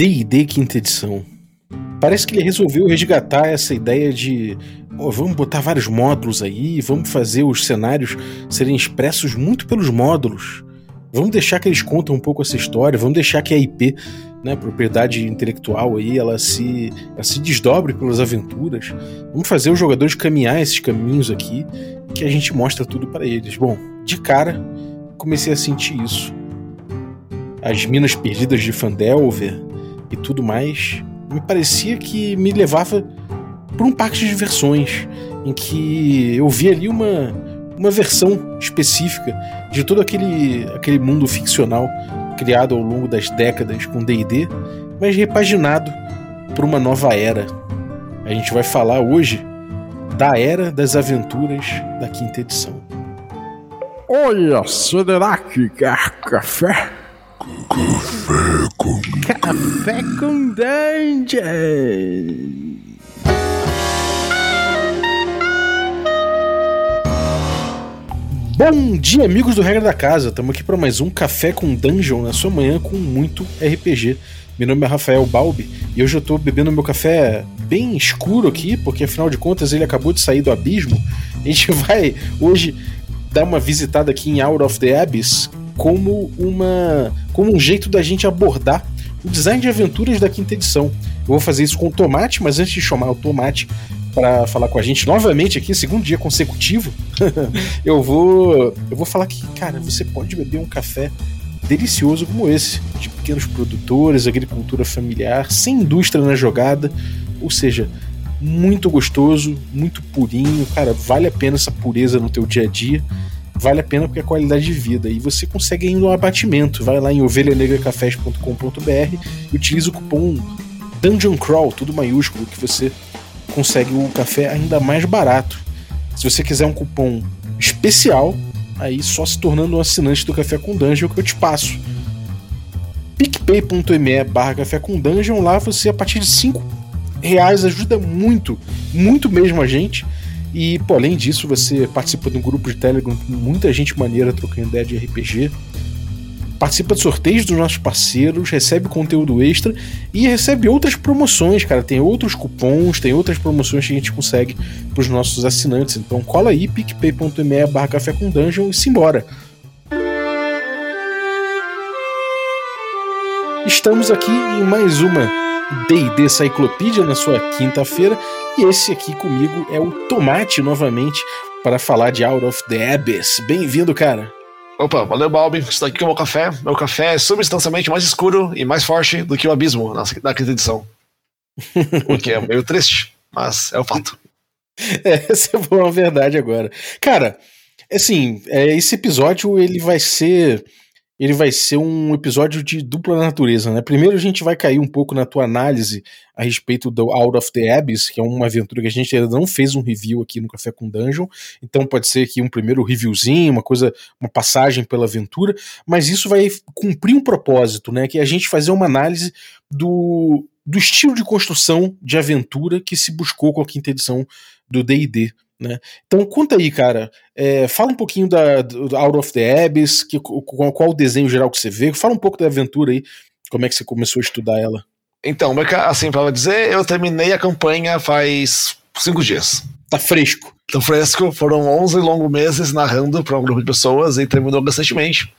D&D quinta edição. Parece que ele resolveu resgatar essa ideia de oh, vamos botar vários módulos aí, vamos fazer os cenários serem expressos muito pelos módulos. Vamos deixar que eles contem um pouco essa história, vamos deixar que a IP, né, propriedade intelectual aí, ela se, ela se desdobre pelas aventuras. Vamos fazer os jogadores caminhar esses caminhos aqui, que a gente mostra tudo para eles. Bom, de cara, comecei a sentir isso. As minas perdidas de Fandelver e tudo mais, me parecia que me levava para um parque de diversões, em que eu vi ali uma, uma versão específica de todo aquele, aquele mundo ficcional criado ao longo das décadas com D&D, mas repaginado por uma nova era. A gente vai falar hoje da Era das Aventuras da quinta edição. Olha, que quer café? Café com Café com Dungeon! Bom dia, amigos do Regra da Casa. Estamos aqui para mais um Café com Dungeon na sua manhã com muito RPG. Meu nome é Rafael Balbi e hoje eu estou bebendo meu café bem escuro aqui, porque afinal de contas ele acabou de sair do abismo. A gente vai hoje dar uma visitada aqui em Out of the Abyss como uma como um jeito da gente abordar o design de aventuras da quinta edição. Eu vou fazer isso com o Tomate, mas antes de chamar o Tomate para falar com a gente novamente aqui, segundo dia consecutivo, eu vou eu vou falar que, cara, você pode beber um café delicioso como esse, de pequenos produtores, agricultura familiar, sem indústria na jogada, ou seja, muito gostoso, muito purinho, cara, vale a pena essa pureza no teu dia a dia. Vale a pena porque é qualidade de vida. E você consegue ainda um abatimento. Vai lá em ovelhanegracafés.com.br e utiliza o cupom Dungeon Crawl, tudo maiúsculo, que você consegue o café ainda mais barato. Se você quiser um cupom especial, aí só se tornando um assinante do Café com Dungeon que eu te passo. picpay.me barra Café com Dungeon, lá você a partir de 5 reais ajuda muito, muito mesmo a gente. E, pô, além disso, você participa de um grupo de Telegram com muita gente maneira trocando ideia de RPG. Participa de sorteios dos nossos parceiros, recebe conteúdo extra e recebe outras promoções, cara. Tem outros cupons, tem outras promoções que a gente consegue para os nossos assinantes. Então cola aí, picpay.me barra café com dungeon e simbora. Estamos aqui em mais uma D&D Cyclopedia na sua quinta-feira e esse aqui comigo é o Tomate novamente para falar de Out of the Abyss. Bem-vindo, cara. Opa, valeu, Balbi. Estou aqui com o meu café. Meu café é substancialmente mais escuro e mais forte do que o abismo na, na quinta edição. O que é meio triste, mas é o fato. É, essa é uma verdade agora. Cara, assim, é, esse episódio ele vai ser ele vai ser um episódio de dupla natureza, né? Primeiro a gente vai cair um pouco na tua análise a respeito do Out of the Abyss, que é uma aventura que a gente ainda não fez um review aqui no Café com Dungeon, então pode ser que um primeiro reviewzinho, uma coisa, uma passagem pela aventura, mas isso vai cumprir um propósito, né? Que é a gente fazer uma análise do, do estilo de construção de aventura que se buscou com a quinta edição do D&D, né? Então conta aí, cara. É, fala um pouquinho da, do Out of the Abyss, que, qual, qual o desenho geral que você vê. Fala um pouco da aventura aí, como é que você começou a estudar ela. Então, assim, pra dizer, eu terminei a campanha faz cinco dias. Tá fresco. Tá fresco, foram 11 longos meses narrando para um grupo de pessoas e terminou recentemente.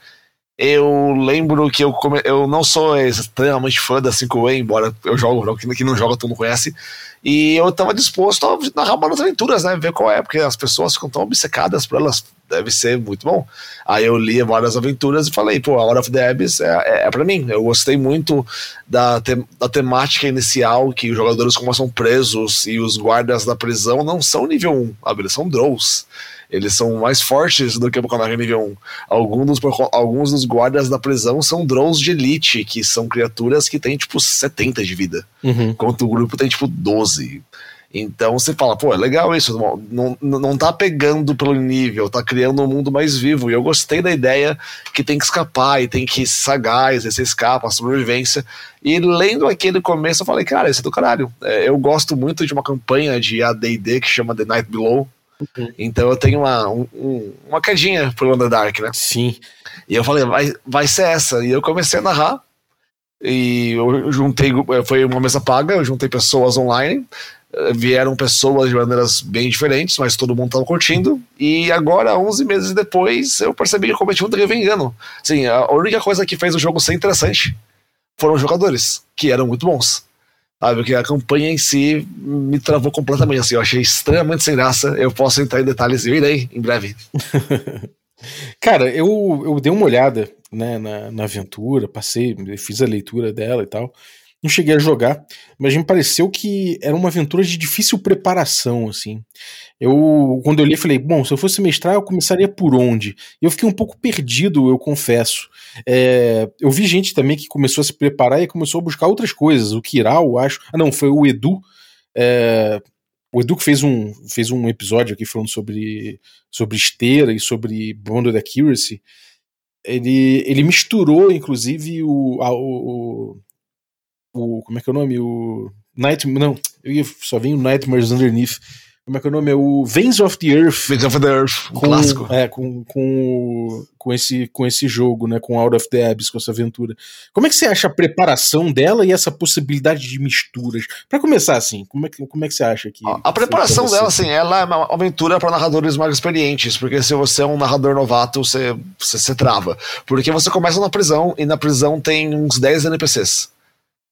Eu lembro que eu, come... eu não sou extremamente fã da 5E, embora eu jogo, quem não joga todo mundo conhece. E eu tava disposto a narrar uma das aventuras, né? Ver qual é, porque as pessoas ficam tão obcecadas por elas. Deve ser muito bom. Aí eu li várias aventuras e falei, pô, a Hora of the Abyss é, é, é pra mim. Eu gostei muito da, te, da temática inicial, que os jogadores começam presos e os guardas da prisão não são nível 1, eles são Drows. Eles são mais fortes do que o Bokamarra nível 1. Alguns dos, alguns dos guardas da prisão são drones de elite, que são criaturas que têm tipo 70 de vida. Uhum. Enquanto o grupo tem tipo 12. Então você fala, pô, é legal isso, não, não, não tá pegando pelo nível, tá criando um mundo mais vivo. E eu gostei da ideia que tem que escapar e tem que sagaz, você escapa, a sobrevivência. E lendo aquele começo, eu falei, cara, isso é do caralho. É, eu gosto muito de uma campanha de ADD que chama The Night Below, Uhum. Então eu tenho uma, um, uma quedinha pro Underdark, né? Sim. E eu falei, vai, vai ser essa. E eu comecei a narrar. E eu juntei, foi uma mesa paga, eu juntei pessoas online, vieram pessoas de maneiras bem diferentes, mas todo mundo estava curtindo. E agora, 11 meses depois, eu percebi que eu cometi um terrível engano. Assim, a única coisa que fez o jogo ser interessante foram os jogadores, que eram muito bons. Sabe, porque a campanha em si me travou completamente. Assim, eu achei extremamente sem graça. Eu posso entrar em detalhes eu irei em breve. Cara, eu, eu dei uma olhada né, na, na aventura, passei, fiz a leitura dela e tal. Não cheguei a jogar, mas me pareceu que era uma aventura de difícil preparação, assim. Eu, quando eu li, falei, bom, se eu fosse mestrar, eu começaria por onde? E eu fiquei um pouco perdido, eu confesso. É, eu vi gente também que começou a se preparar e começou a buscar outras coisas. O Kiral, acho. Ah, não, foi o Edu. É, o Edu que fez um, fez um episódio aqui falando sobre, sobre esteira e sobre Bonded Accuracy. Ele, ele misturou, inclusive, o, a, o, o. Como é que é o nome? O. Night, não, eu só vem o Nightmares Underneath como é que é o nome? É o Veins of the Earth. Veins of the Earth, um com, clássico. É, com, com, com, esse, com esse jogo, né? Com Out of the Abyss, com essa aventura. Como é que você acha a preparação dela e essa possibilidade de misturas? Para começar, assim, como é, que, como é que você acha que. A, a preparação dela, assim, ela é uma aventura para narradores mais experientes, porque se você é um narrador novato, você, você, você trava. Porque você começa na prisão e na prisão tem uns 10 NPCs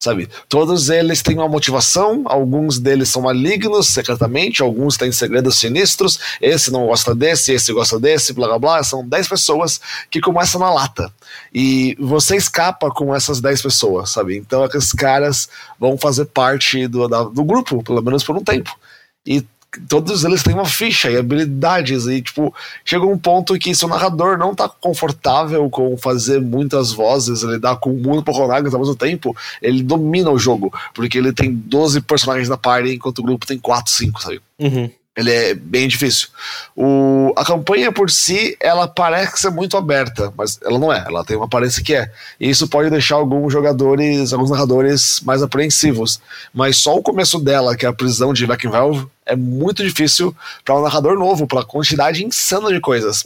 sabe? Todos eles têm uma motivação, alguns deles são malignos secretamente, alguns têm segredos sinistros, esse não gosta desse, esse gosta desse, blá blá blá. São 10 pessoas que começam na lata. E você escapa com essas 10 pessoas, sabe? Então aqueles caras vão fazer parte do, da, do grupo, pelo menos por um tempo. E todos eles têm uma ficha e habilidades e tipo chega um ponto que se o narrador não tá confortável com fazer muitas vozes lidar com muito personagens ao mesmo tempo ele domina o jogo porque ele tem 12 personagens na party enquanto o grupo tem 4, 5, sabe uhum. Ele é bem difícil. O, a campanha por si, ela parece ser muito aberta, mas ela não é. Ela tem uma aparência que é. E isso pode deixar alguns jogadores, alguns narradores mais apreensivos. Mas só o começo dela, que é a prisão de Valve, é muito difícil para um narrador novo, pela quantidade insana de coisas.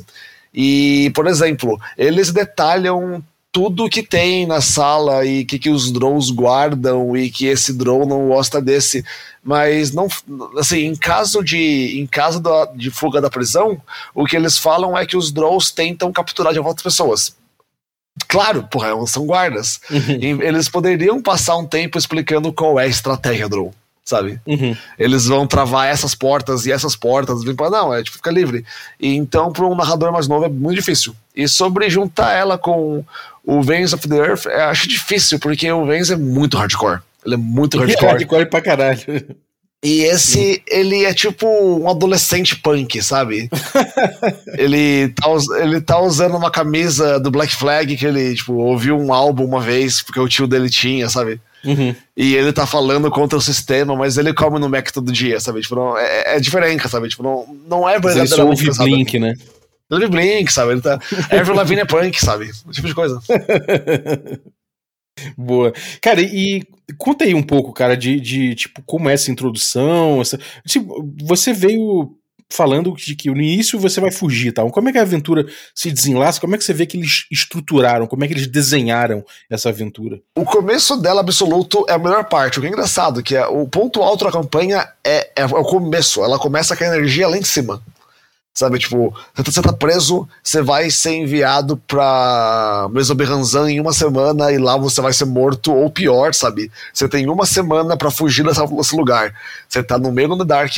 E, por exemplo, eles detalham tudo que tem na sala e que, que os drones guardam e que esse drone não gosta desse. Mas não, assim, em caso de em caso da, de fuga da prisão, o que eles falam é que os drones tentam capturar de volta pessoas. Claro, porra, são guardas. Uhum. Eles poderiam passar um tempo explicando qual é a estratégia drone sabe? Uhum. Eles vão travar essas portas e essas portas, vem para não, é tipo, fica livre. E então para um narrador mais novo é muito difícil. E sobre juntar ela com o Veins of the Earth, eu acho difícil, porque o Veins é muito hardcore. Ele é muito hardcore. É hardcore pra caralho. E esse, ele é tipo um adolescente punk, sabe? ele, tá, ele tá usando uma camisa do Black Flag que ele, tipo, ouviu um álbum uma vez, porque o tio dele tinha, sabe? Uhum. E ele tá falando contra o sistema, mas ele come no Mac todo dia, sabe? Tipo, não, é, é diferente, sabe? Tipo, não, não é verdadeiramente. Ele ouve Blink, né? Ele Blink, sabe? Ele tá. Avril Lavigne é punk, sabe? Esse tipo de coisa. Boa. Cara, e conta aí um pouco, cara, de, de tipo, como é essa introdução. Essa, tipo, você veio falando de que no início você vai fugir, tá? Como é que a aventura se desenlaça? Como é que você vê que eles estruturaram? Como é que eles desenharam essa aventura? O começo dela absoluto é a melhor parte. O que é engraçado que é o ponto alto da campanha é, é, é o começo. Ela começa com a energia lá em cima. Sabe, tipo, você tá preso, você vai ser enviado pra Mesoberranzan em uma semana e lá você vai ser morto, ou pior, sabe? Você tem uma semana para fugir desse lugar. Você tá no meio do Dark,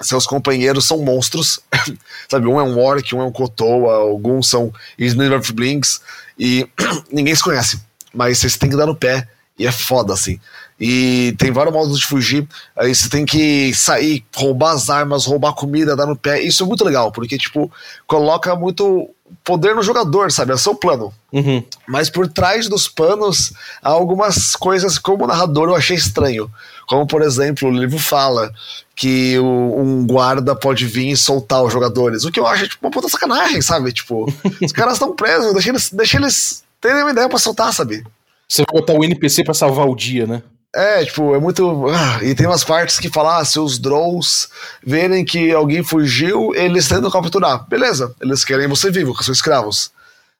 seus companheiros são monstros, sabe? Um é um Orc, um é um Kotoa, alguns são Snarf Blinks, e ninguém se conhece, mas vocês têm que dar no pé, e é foda, assim. E tem vários modos de fugir, aí você tem que sair, roubar as armas, roubar comida, dar no pé, isso é muito legal, porque, tipo, coloca muito poder no jogador, sabe? É o seu plano. Uhum. Mas por trás dos panos, há algumas coisas, como narrador, eu achei estranho. Como, por exemplo, o livro fala que o, um guarda pode vir e soltar os jogadores. O que eu acho tipo, uma puta sacanagem, sabe? Tipo, os caras estão presos, deixa eles, deixa eles terem uma ideia pra soltar, sabe? Você vai botar o NPC pra salvar o dia, né? É, tipo, é muito. Ah, e tem umas partes que falam: ah, se os Drows verem que alguém fugiu, eles tentam capturar. Beleza, eles querem você vivo, que são escravos.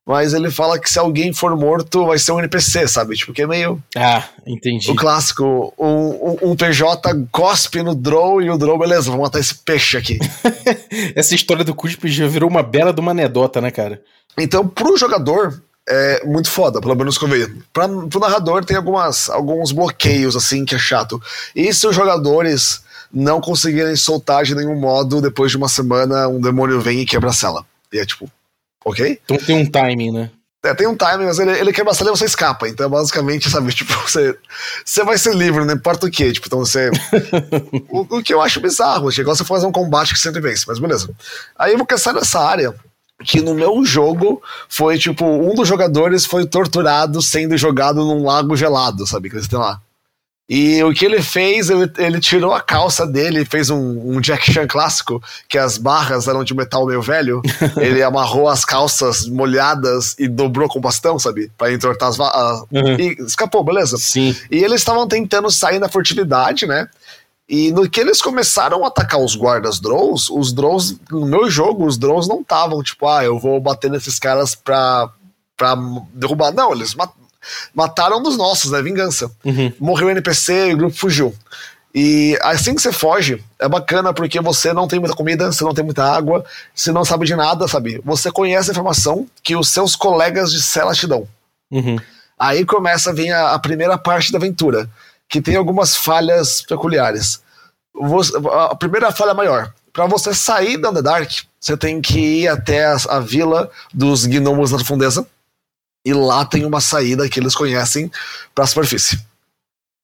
mas ele fala que se alguém for morto vai ser um NPC, sabe? Tipo, que é meio. Ah, entendi. O clássico: um, um, um PJ cospe no Drow e o Drow, beleza, vamos matar esse peixe aqui. Essa história do cuspe já virou uma bela de uma anedota, né, cara? Então, pro jogador, é muito foda, pelo menos que eu vejo. Pra, pro narrador tem algumas, alguns bloqueios, assim, que é chato. E se os jogadores não conseguirem soltar de nenhum modo, depois de uma semana, um demônio vem e quebra a cela. E é tipo, ok? Então tem um timing, né? É, tem um timing, mas ele, ele quebra a cela e você escapa. Então, basicamente, sabe, tipo, você, você vai ser livre, não importa o que. Tipo, então você. o, o, que eu acho bizarro, chegou você fazer um combate que sempre vence, mas beleza. Aí eu vou caçar nessa área que no meu jogo foi tipo, um dos jogadores foi torturado sendo jogado num lago gelado, sabe? Que eles têm lá. E o que ele fez, ele, ele tirou a calça dele, fez um, um, Jack Chan clássico, que as barras eram de metal meio velho. ele amarrou as calças molhadas e dobrou com bastão, sabe? Pra entortar as barras. Uhum. E escapou, beleza? Sim. E eles estavam tentando sair na furtividade, né? E no que eles começaram a atacar os guardas Drows, os Drows, no meu jogo, os Drows não estavam tipo, ah, eu vou bater nesses caras pra, pra derrubar. Não, eles mat mataram um dos nossos, né? Vingança. Uhum. Morreu o NPC e o grupo fugiu. E assim que você foge, é bacana porque você não tem muita comida, você não tem muita água, você não sabe de nada, sabe? Você conhece a informação que os seus colegas de cela te dão. Uhum. Aí começa a vir a, a primeira parte da aventura que tem algumas falhas peculiares. A primeira falha maior. Para você sair da Underdark, você tem que ir até a, a vila dos gnomos da profundeza. E lá tem uma saída que eles conhecem para a superfície.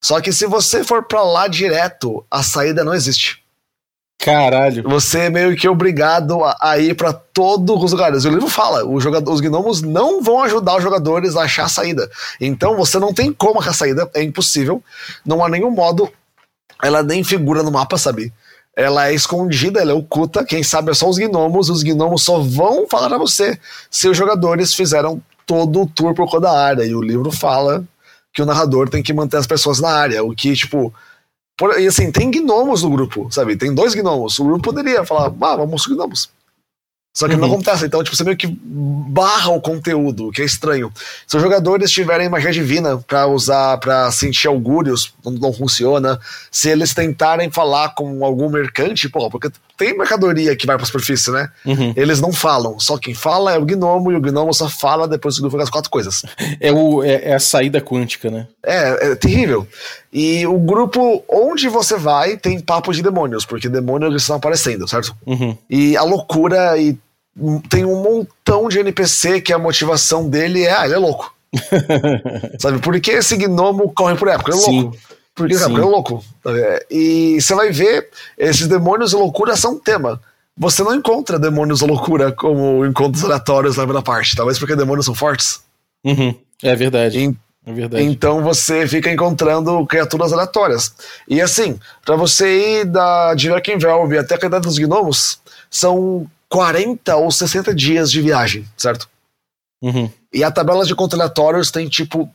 Só que se você for para lá direto, a saída não existe. Caralho. Você é meio que obrigado a, a ir para todos os lugares. O livro fala, jogador, os gnomos não vão ajudar os jogadores a achar a saída. Então você não tem como achar a saída, é impossível. Não há nenhum modo. Ela nem figura no mapa, sabe? Ela é escondida, ela é oculta. Quem sabe é só os gnomos. Os gnomos só vão falar pra você se os jogadores fizeram todo o tour por toda a área. E o livro fala que o narrador tem que manter as pessoas na área. O que, tipo, por, e assim, tem gnomos no grupo, sabe? Tem dois gnomos. O grupo poderia falar, ah, vamos com gnomos. Só que uhum. não acontece, então, tipo, você meio que barra o conteúdo, o que é estranho. Se os jogadores tiverem magia divina para usar, para sentir augúrios, não, não, funciona. Se eles tentarem falar com algum mercante, pô, porque tem mercadoria que vai pra superfície, né? Uhum. Eles não falam, só quem fala é o gnomo, e o gnomo só fala depois que as quatro coisas. É, o, é, é, a saída quântica, né? É, é terrível. E o grupo onde você vai tem papo de demônios, porque demônios estão aparecendo, certo? Uhum. E a loucura e tem um montão de NPC que a motivação dele é, ah, ele é louco. Sabe, por que esse gnomo corre por época? Ele é Sim. louco. Porque ele é louco. E você vai ver, esses demônios e loucura são tema. Você não encontra demônios ou loucura como encontros aleatórios na primeira parte, talvez porque demônios são fortes. Uhum. É verdade. E, é verdade. Então você fica encontrando criaturas aleatórias. E assim, para você ir da de Velve até a Cadeira dos Gnomos, são 40 ou 60 dias de viagem, certo? Uhum. E a tabela de contralatórios tem tipo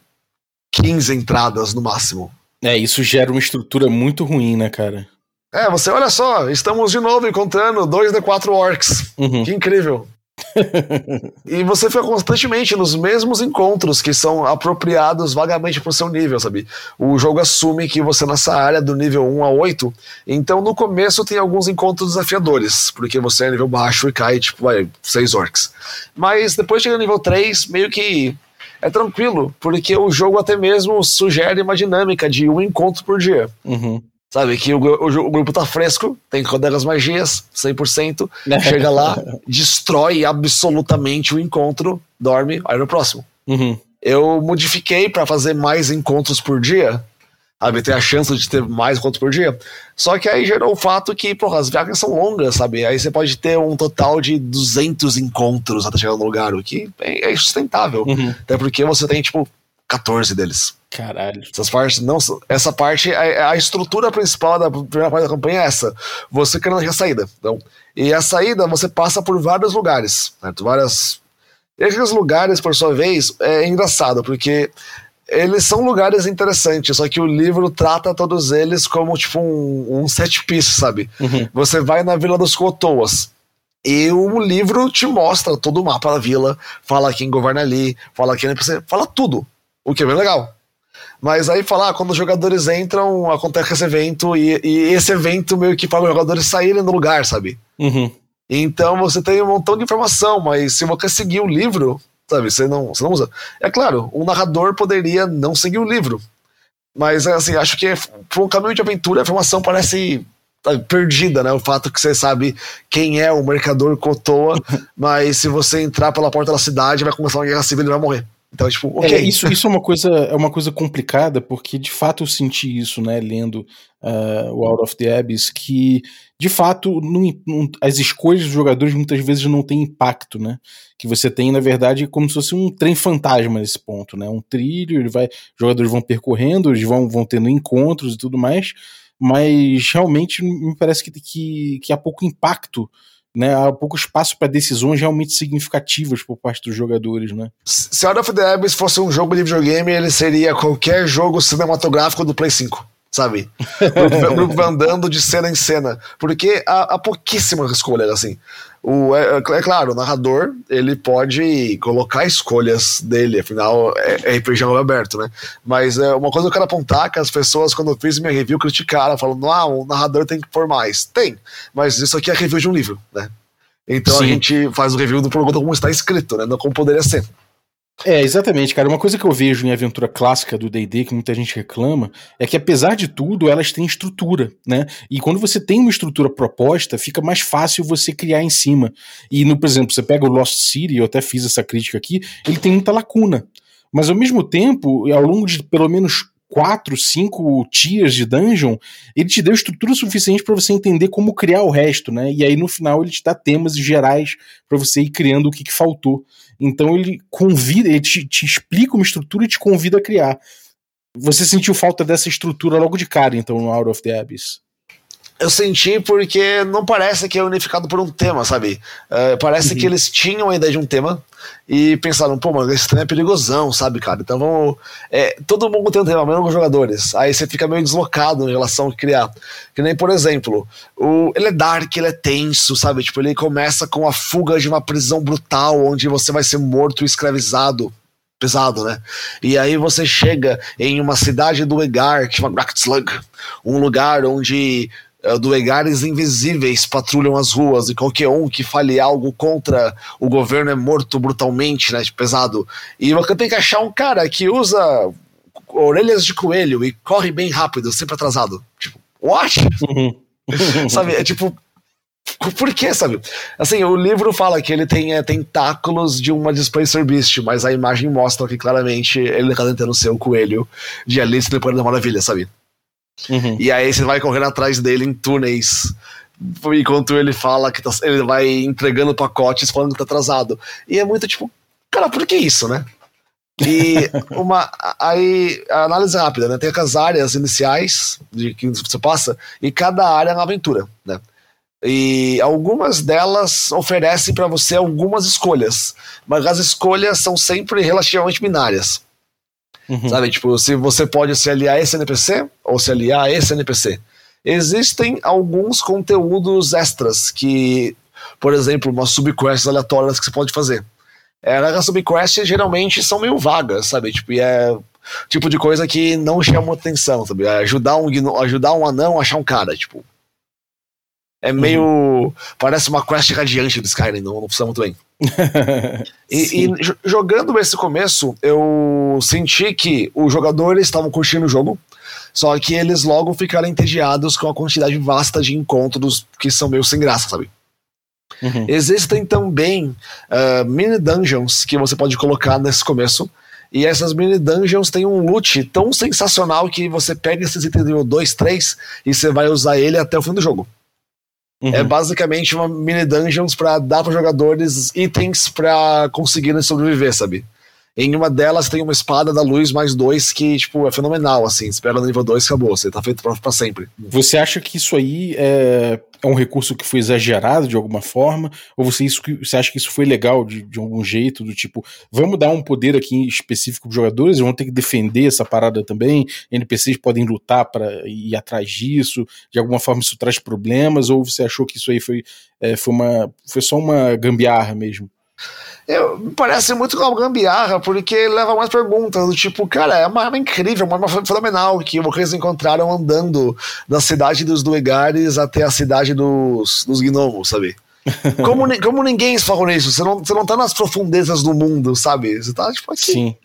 15 entradas no máximo. É, isso gera uma estrutura muito ruim, né, cara? É, você olha só, estamos de novo encontrando 2D4 orcs. Uhum. Que incrível. e você fica constantemente nos mesmos encontros que são apropriados vagamente pro seu nível, sabe? O jogo assume que você nessa área do nível 1 a 8, então no começo tem alguns encontros desafiadores, porque você é nível baixo e cai, tipo, vai, 6 orcs. Mas depois chega no nível 3, meio que é tranquilo, porque o jogo até mesmo sugere uma dinâmica de um encontro por dia. Uhum. Sabe, que o, o, o, grupo tá fresco, tem que rodar as magias, 100%, chega lá, destrói absolutamente o encontro, dorme, aí no próximo. Uhum. Eu modifiquei para fazer mais encontros por dia, sabe, ter a chance de ter mais encontros por dia. Só que aí gerou o fato que, porra, as viagens são longas, sabe? Aí você pode ter um total de 200 encontros até chegar no lugar, o que é, é sustentável. Uhum. Até porque você tem, tipo, 14 deles. Caralho. Essas partes não Essa parte, a, a, estrutura principal da primeira parte da campanha é essa. Você querendo a saída. Então, e a saída você passa por vários lugares. Certo? Várias. E aqueles lugares, por sua vez, é engraçado, porque eles são lugares interessantes, só que o livro trata todos eles como tipo um, um set piece, sabe? Uhum. Você vai na Vila dos Cotoas. E o livro te mostra todo o mapa da vila, fala quem governa ali, fala quem NPC, fala tudo, o que é bem legal. Mas aí falar, ah, quando os jogadores entram, acontece esse evento, e, e esse evento meio que faz os jogadores saírem do lugar, sabe? Uhum. Então você tem um montão de informação, mas se você seguir o livro, sabe, você não, você não usa. É claro, o narrador poderia não seguir o livro. Mas assim, acho que para um caminho de aventura a informação parece perdida, né? O fato que você sabe quem é o mercador Cotoa, mas se você entrar pela porta da cidade, vai começar uma guerra civil e vai morrer. Então, tipo, ok. É, isso, isso é uma coisa é uma coisa complicada, porque de fato eu senti isso, né, lendo uh, o Out of the Abyss, que de fato não, não, as escolhas dos jogadores muitas vezes não têm impacto, né? Que você tem, na verdade, como se fosse um trem fantasma nesse ponto, né? Um trilho, ele vai, os jogadores vão percorrendo, eles vão, vão tendo encontros e tudo mais, mas realmente me parece que, que, que há pouco impacto né, há pouco espaço para decisões realmente significativas por parte dos jogadores, né? Se Out of the Abyss fosse um jogo de videogame, ele seria qualquer jogo cinematográfico do Play 5, sabe? O grupo andando de cena em cena, porque há, há pouquíssimas escolhas, assim. O, é, é, claro, o narrador ele pode colocar escolhas dele, afinal é, é RPG aberto, né? Mas é, uma coisa que eu quero apontar que as pessoas, quando eu fiz minha review, criticaram, falando, ah, o narrador tem que pôr mais. Tem, mas isso aqui é review de um livro, né? Então Sim. a gente faz o review do produto como está escrito, né? Não como poderia ser. É, exatamente, cara. Uma coisa que eu vejo em aventura clássica do D&D, que muita gente reclama, é que apesar de tudo, elas têm estrutura, né? E quando você tem uma estrutura proposta, fica mais fácil você criar em cima. E, no, por exemplo, você pega o Lost City, eu até fiz essa crítica aqui, ele tem muita lacuna. Mas, ao mesmo tempo, ao longo de pelo menos quatro, cinco tiers de dungeon, ele te deu estrutura suficiente para você entender como criar o resto, né? E aí no final ele te dá temas gerais para você ir criando o que, que faltou. Então ele convida, ele te, te explica uma estrutura e te convida a criar. Você sentiu falta dessa estrutura logo de cara, então, no Out of the Abyss? Eu senti porque não parece que é unificado por um tema, sabe? Uh, parece uhum. que eles tinham a ideia de um tema e pensaram, pô, mas esse tema é perigosão, sabe, cara? Então vamos. É, todo mundo tem um tema, mesmo com os jogadores. Aí você fica meio deslocado em relação a criar. Que nem, por exemplo, o, ele é dark, ele é tenso, sabe? Tipo, ele começa com a fuga de uma prisão brutal, onde você vai ser morto e escravizado pesado, né? E aí você chega em uma cidade do Egar, que chama Raktzlug, um lugar onde uh, duegares invisíveis patrulham as ruas e qualquer um que fale algo contra o governo é morto brutalmente, né? Pesado. E você tem que achar um cara que usa orelhas de coelho e corre bem rápido, sempre atrasado. Tipo, what? Sabe? É tipo, por que, sabe? Assim, o livro fala que ele tem é, tentáculos de uma Displacer Beast, mas a imagem mostra que claramente ele está tentando ser o coelho de Alice País da Maravilha, sabe? Uhum. E aí você vai correndo atrás dele em túneis. Enquanto ele fala que tá, ele vai entregando pacotes falando que tá atrasado. E é muito tipo, cara, por que isso, né? E uma. Aí, a análise rápida, né? Tem as áreas iniciais de que você passa, e cada área é uma aventura, né? E algumas delas oferecem para você algumas escolhas, mas as escolhas são sempre relativamente binárias. Uhum. Sabe, tipo, se você pode se aliar a esse NPC ou se aliar a esse NPC. Existem alguns conteúdos extras que, por exemplo, umas subquests aleatórias que você pode fazer. É, as subquests geralmente são meio vagas, sabe? Tipo, e é tipo de coisa que não chama atenção, sabe? É ajudar um, ajudar um anão a achar um cara, tipo. É meio. Uhum. Parece uma quest radiante do Skyrim, não, não funciona muito bem. e, e, jogando esse começo, eu senti que os jogadores estavam curtindo o jogo, só que eles logo ficaram entediados com a quantidade vasta de encontros que são meio sem graça, sabe? Uhum. Existem também uh, mini dungeons que você pode colocar nesse começo. E essas mini dungeons têm um loot tão sensacional que você pega esses itens nível 2, 3 e você vai usar ele até o fim do jogo. É uhum. É basicamente uma mini dungeons para dar para jogadores itens para conseguirem sobreviver, sabe? Em uma delas tem uma espada da luz mais dois que, tipo, é fenomenal, assim. Pega no nível 2 acabou, você tá feito pra sempre. Você acha que isso aí é, é um recurso que foi exagerado de alguma forma? Ou você, isso, você acha que isso foi legal de, de algum jeito? Do tipo, vamos dar um poder aqui específico pros jogadores, vão ter que defender essa parada também? NPCs podem lutar para ir atrás disso? De alguma forma isso traz problemas? Ou você achou que isso aí foi, é, foi, uma, foi só uma gambiarra mesmo? Me parece muito uma gambiarra, porque leva mais perguntas, do tipo, cara, é uma arma incrível, uma arma fenomenal que vocês encontraram andando da cidade dos Duegares até a cidade dos, dos gnomos, sabe? Como, como ninguém falou nisso, você não, você não tá nas profundezas do mundo, sabe? Você tá, tipo, aqui. Sim.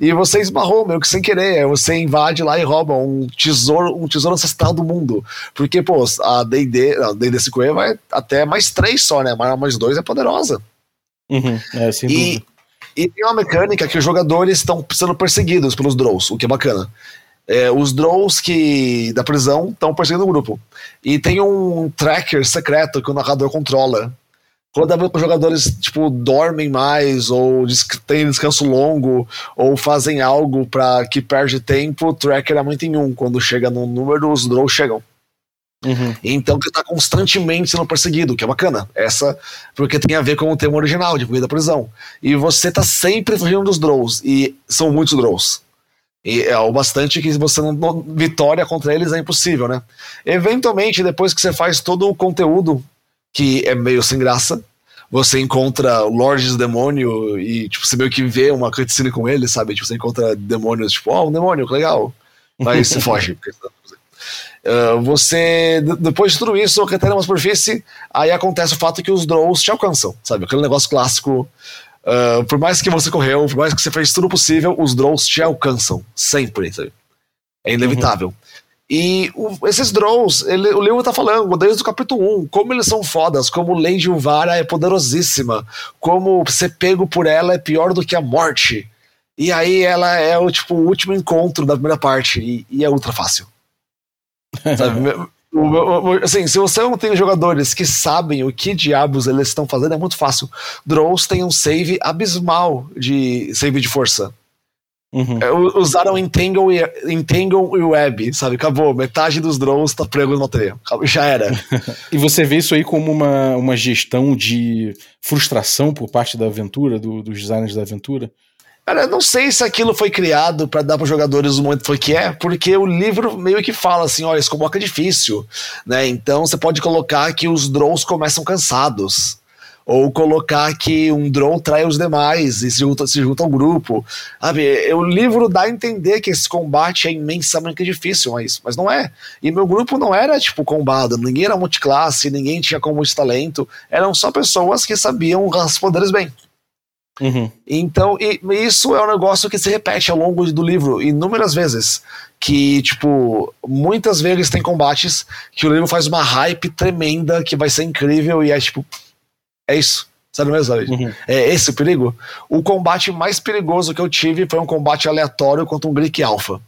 E você esbarrou, meio que sem querer. Você invade lá e rouba um tesouro, um tesouro ancestral do mundo. Porque, pô, a D&D, a D&D 5e vai até mais três só, né? Mas mais dois é poderosa. Uhum, é, sem e, e tem uma mecânica que os jogadores estão sendo perseguidos pelos Drows, o que é bacana. É, os Drows que da prisão estão perseguindo o grupo. E tem um tracker secreto que o narrador controla. Que os jogadores tipo, dormem mais, ou têm descanso longo, ou fazem algo para que perde tempo, o tracker é muito em um. Quando chega no número, os Drows chegam. Uhum. Então você tá constantemente sendo perseguido, que é bacana. Essa, porque tem a ver com o tema original de fugir da prisão. E você tá sempre fugindo dos Drows, e são muitos Drows. E é o bastante que você não. Vitória contra eles é impossível, né? Eventualmente, depois que você faz todo o conteúdo, que é meio sem graça, você encontra Lords Demônio e, tipo, você meio que vê uma cutscene com ele, sabe? Tipo, você encontra demônios, tipo, ó, oh, um demônio, que legal. Mas você foge. Uh, você, depois de tudo isso, retém uma superfície, aí acontece o fato que os Drows te alcançam, sabe? Aquele negócio clássico. Uh, por mais que você correu, por mais que você fez tudo possível, os Drows te alcançam. Sempre, sabe? É inevitável. Uhum. E o, esses Drows, ele, o livro tá falando, desde o capítulo 1, como eles são fodas, como Lady Uvara é poderosíssima, como ser pego por ela é pior do que a morte. E aí ela é o tipo o último encontro da primeira parte, e, e é ultra fácil. Assim, se você não tem jogadores que sabem o que diabos eles estão fazendo, é muito fácil. Drows tem um save abismal de save de força. Uhum. É, usaram Entangle e, Entangle e Web, sabe? Acabou. Metade dos drones tá prego no teia. Já era. e você vê isso aí como uma, uma gestão de frustração por parte da aventura, do, dos designers da aventura? Cara, eu não sei se aquilo foi criado para dar para os jogadores o momento foi que é, porque o livro meio que fala assim, olha, isso coloca difícil, né? Então você pode colocar que os drones começam cansados, ou colocar que um drone trai os demais e se junta, se junta ao grupo. Sabe, o livro dá a entender que esse combate é imensamente difícil, mas, mas não é. E meu grupo não era tipo combado, ninguém era multiclasse, ninguém tinha como talento, eram só pessoas que sabiam os poderes bem. Uhum. Então, e, isso é um negócio que se repete ao longo do livro inúmeras vezes. Que, tipo, muitas vezes tem combates que o livro faz uma hype tremenda que vai ser incrível e é tipo. É isso. Sabe mesmo? Uhum. É esse o perigo? O combate mais perigoso que eu tive foi um combate aleatório contra um Greek Alpha.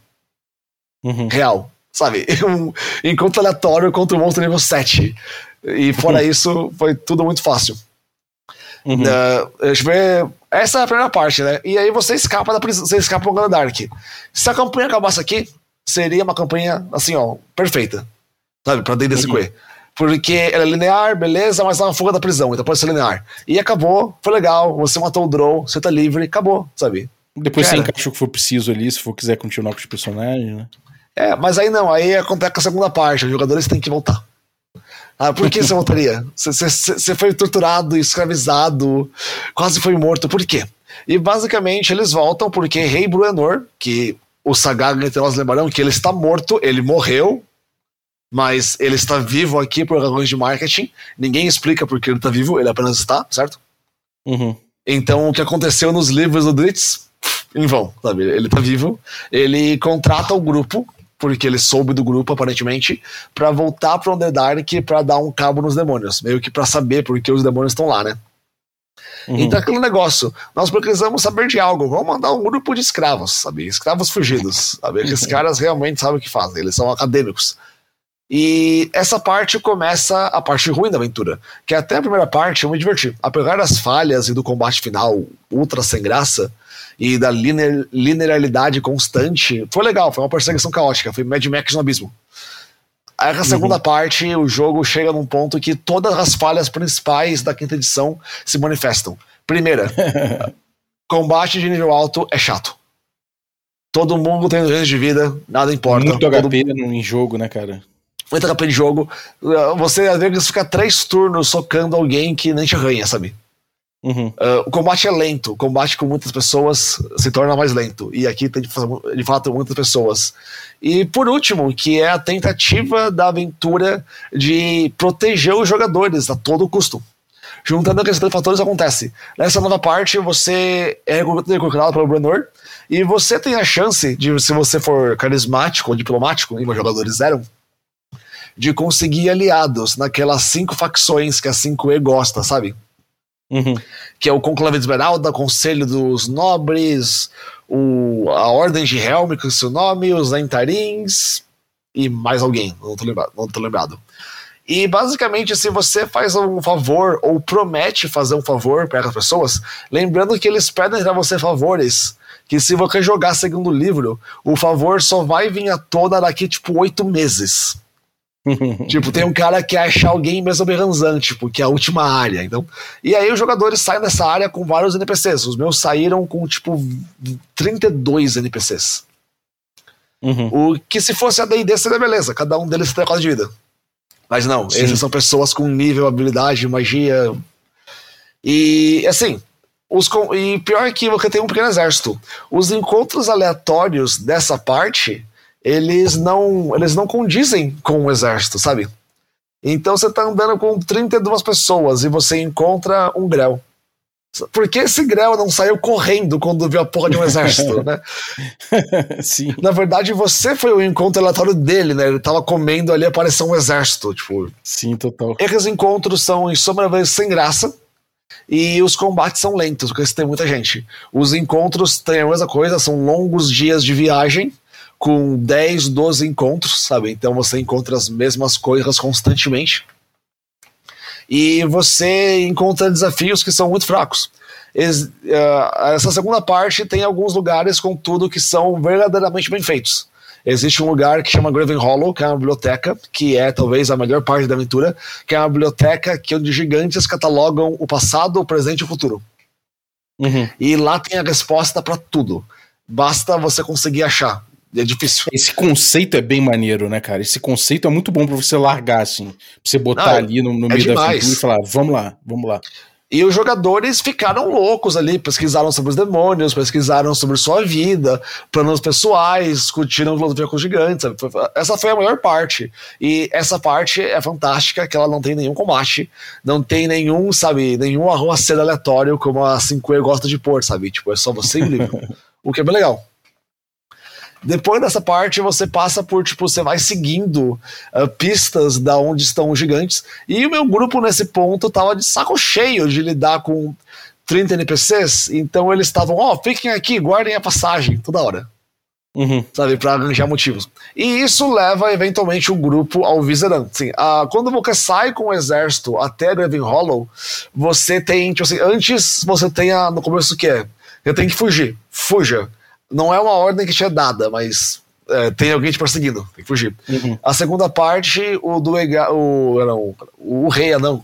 Uhum. Real. Sabe? Um encontro aleatório contra um monstro nível 7. E fora uhum. isso, foi tudo muito fácil. Uhum. Uh, deixa eu ver. Essa é a primeira parte, né? E aí você escapa da prisão, você escapa pro Dark. Se a campanha acabasse aqui, seria uma campanha, assim, ó, perfeita. Sabe? Pra D&D 5 uhum. Porque ela é linear, beleza, mas tá na fuga da prisão, então pode ser linear. E acabou, foi legal, você matou o Drow, você tá livre, acabou, sabe? Depois Cara. você encaixa o que for preciso ali, se for quiser continuar com os personagens, né? É, mas aí não, aí acontece com a segunda parte, os jogadores têm que voltar. Ah, por que você voltaria? Você foi torturado, escravizado, quase foi morto. Por quê? E basicamente eles voltam porque Rei Bruenor, que o Sagaga entre nós lembrarão que ele está morto, ele morreu, mas ele está vivo aqui por razões de marketing. Ninguém explica por que ele está vivo, ele apenas está, certo? Uhum. Então o que aconteceu nos livros do Dritz, em vão, sabe? Ele está vivo, ele contrata o grupo porque ele soube do grupo, aparentemente, para voltar pro Underdark para dar um cabo nos demônios. Meio que para saber porque os demônios estão lá, né? Uhum. Então, aquele negócio, nós precisamos saber de algo. Vamos mandar um grupo de escravos, sabe? Escravos fugidos, sabe? Esses caras realmente sabem o que fazem, eles são acadêmicos. E essa parte começa a parte ruim da aventura, que até a primeira parte eu me diverti. Apesar das falhas e do combate final ultra sem graça, e da linear, linearidade constante, foi legal, foi uma perseguição caótica, foi Mad Max no abismo. Aí a segunda uhum. parte, o jogo chega num ponto que todas as falhas principais da quinta edição se manifestam. Primeira, combate de nível alto é chato. Todo mundo tem anos de vida, nada importa. Muito HP em jogo, né, cara? HP de jogo. Você às vezes fica três turnos socando alguém que nem te arranha, sabe? Uhum. Uh, o combate é lento, o combate com muitas pessoas se torna mais lento. E aqui tem de fato muitas pessoas. E por último, que é a tentativa da aventura de proteger os jogadores a todo custo. Juntando aqueles três fatores acontece. Nessa nova parte, você é recrutado pelo Brenor e você tem a chance de, se você for carismático ou diplomático, e meus jogadores eram, de conseguir aliados naquelas cinco facções que a 5E gosta, sabe? Uhum. Que é o Conclave de Esmeralda, Conselho dos Nobres, o, a Ordem de Helm, que é o seu nome, os Lentarins e mais alguém, não tô lembrado. Não tô lembrado. E basicamente, se você faz um favor ou promete fazer um favor para as pessoas, lembrando que eles pedem para você favores, que se você jogar segundo o livro, o favor só vai vir à tona daqui tipo oito meses. tipo, tem um cara que acha alguém mesmo berranzante, tipo, que é a última área. Então, e aí os jogadores saem dessa área com vários NPCs. Os meus saíram com, tipo, 32 NPCs. Uhum. O que se fosse a D&D seria beleza, cada um deles tem quase de vida. Mas não, Sim. esses são pessoas com nível, habilidade, magia. E, assim, os, e pior é que você tem um pequeno exército. Os encontros aleatórios dessa parte eles não, eles não condizem com o exército, sabe? Então você tá andando com 32 pessoas e você encontra um grel. Por que esse grel não saiu correndo quando viu a porra de um exército, né? Sim. Na verdade, você foi o encontro aleatório dele, né? Ele tava comendo ali, apareceu um exército, tipo... Sim, total. Esses encontros são, em sua vez, sem graça. E os combates são lentos, porque tem muita gente. Os encontros têm a mesma coisa, são longos dias de viagem com 10, 12 encontros, sabe? Então você encontra as mesmas coisas constantemente. E você encontra desafios que são muito fracos. Eh, essa segunda parte tem alguns lugares, contudo, que são verdadeiramente bem feitos. Existe um lugar que chama Graven Hollow, que é uma biblioteca, que é talvez a melhor parte da aventura, que é uma biblioteca que onde gigantes catalogam o passado, o presente e o futuro. Uhum. E lá tem a resposta para tudo. Basta você conseguir achar. É difícil. Esse conceito é bem maneiro, né, cara? Esse conceito é muito bom pra você largar, assim. Pra você botar Não, ali no, no é meio demais. da aventura e falar, vamos lá, vamos lá. E os jogadores ficaram loucos ali, pesquisaram sobre os demônios, pesquisaram sobre sua vida, planos pessoais, discutiram filosofia com os gigantes. Sabe? Essa foi a maior parte. E essa parte é fantástica, que ela não tem nenhum combate, não tem nenhum, sabe, nenhum arruaceiro aleatório como a 5E gosta de pôr, sabe? Tipo, é só você e o livro. o que é bem legal. Depois dessa parte, você passa por, tipo, você vai seguindo uh, pistas da onde estão os gigantes. E o meu grupo, nesse ponto, tava de saco cheio de lidar com 30 NPCs. Então eles estavam, ó, oh, fiquem aqui, guardem a passagem, toda hora. Uhum. Sabe, pra arranjar motivos. E isso leva, eventualmente, o grupo ao Viseran. Assim, uh, quando você sai com o exército até Graven Hollow, você tem, tipo assim, antes você tem a, no começo o que é? Eu tenho que fugir. Fuja não é uma ordem que te é dada, mas é, tem alguém te perseguindo, tem que fugir. Uhum. A segunda parte, o do o, não, o, rei, não.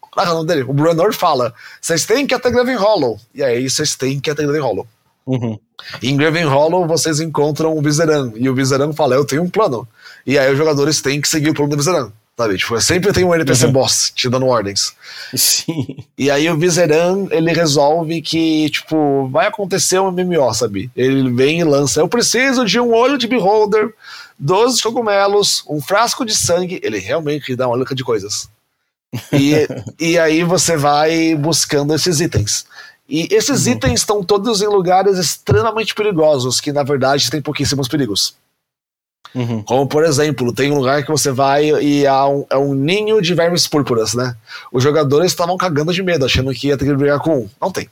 Qual é o nome dele? O Bruenor fala: vocês têm que ir até Graven Hollow. E aí vocês têm que ir até Graven Hollow. Uhum. Em Graven Hollow vocês encontram o Viseran. E o Viseran fala: Eu tenho um plano. E aí os jogadores têm que seguir o plano do Viseran. Sabe? Tipo, sempre tem um NPC uhum. boss te dando ordens. Sim. E aí o Viseran, ele resolve que, tipo, vai acontecer um MMO, sabe? Ele vem e lança, eu preciso de um olho de beholder, 12 cogumelos, um frasco de sangue. Ele realmente dá uma louca de coisas. E, e aí você vai buscando esses itens. E esses uhum. itens estão todos em lugares extremamente perigosos, que na verdade tem pouquíssimos perigos. Uhum. Como, por exemplo, tem um lugar que você vai e há um, é um ninho de vermes púrpuras, né? Os jogadores estavam cagando de medo, achando que ia ter que brigar com um. Não tem.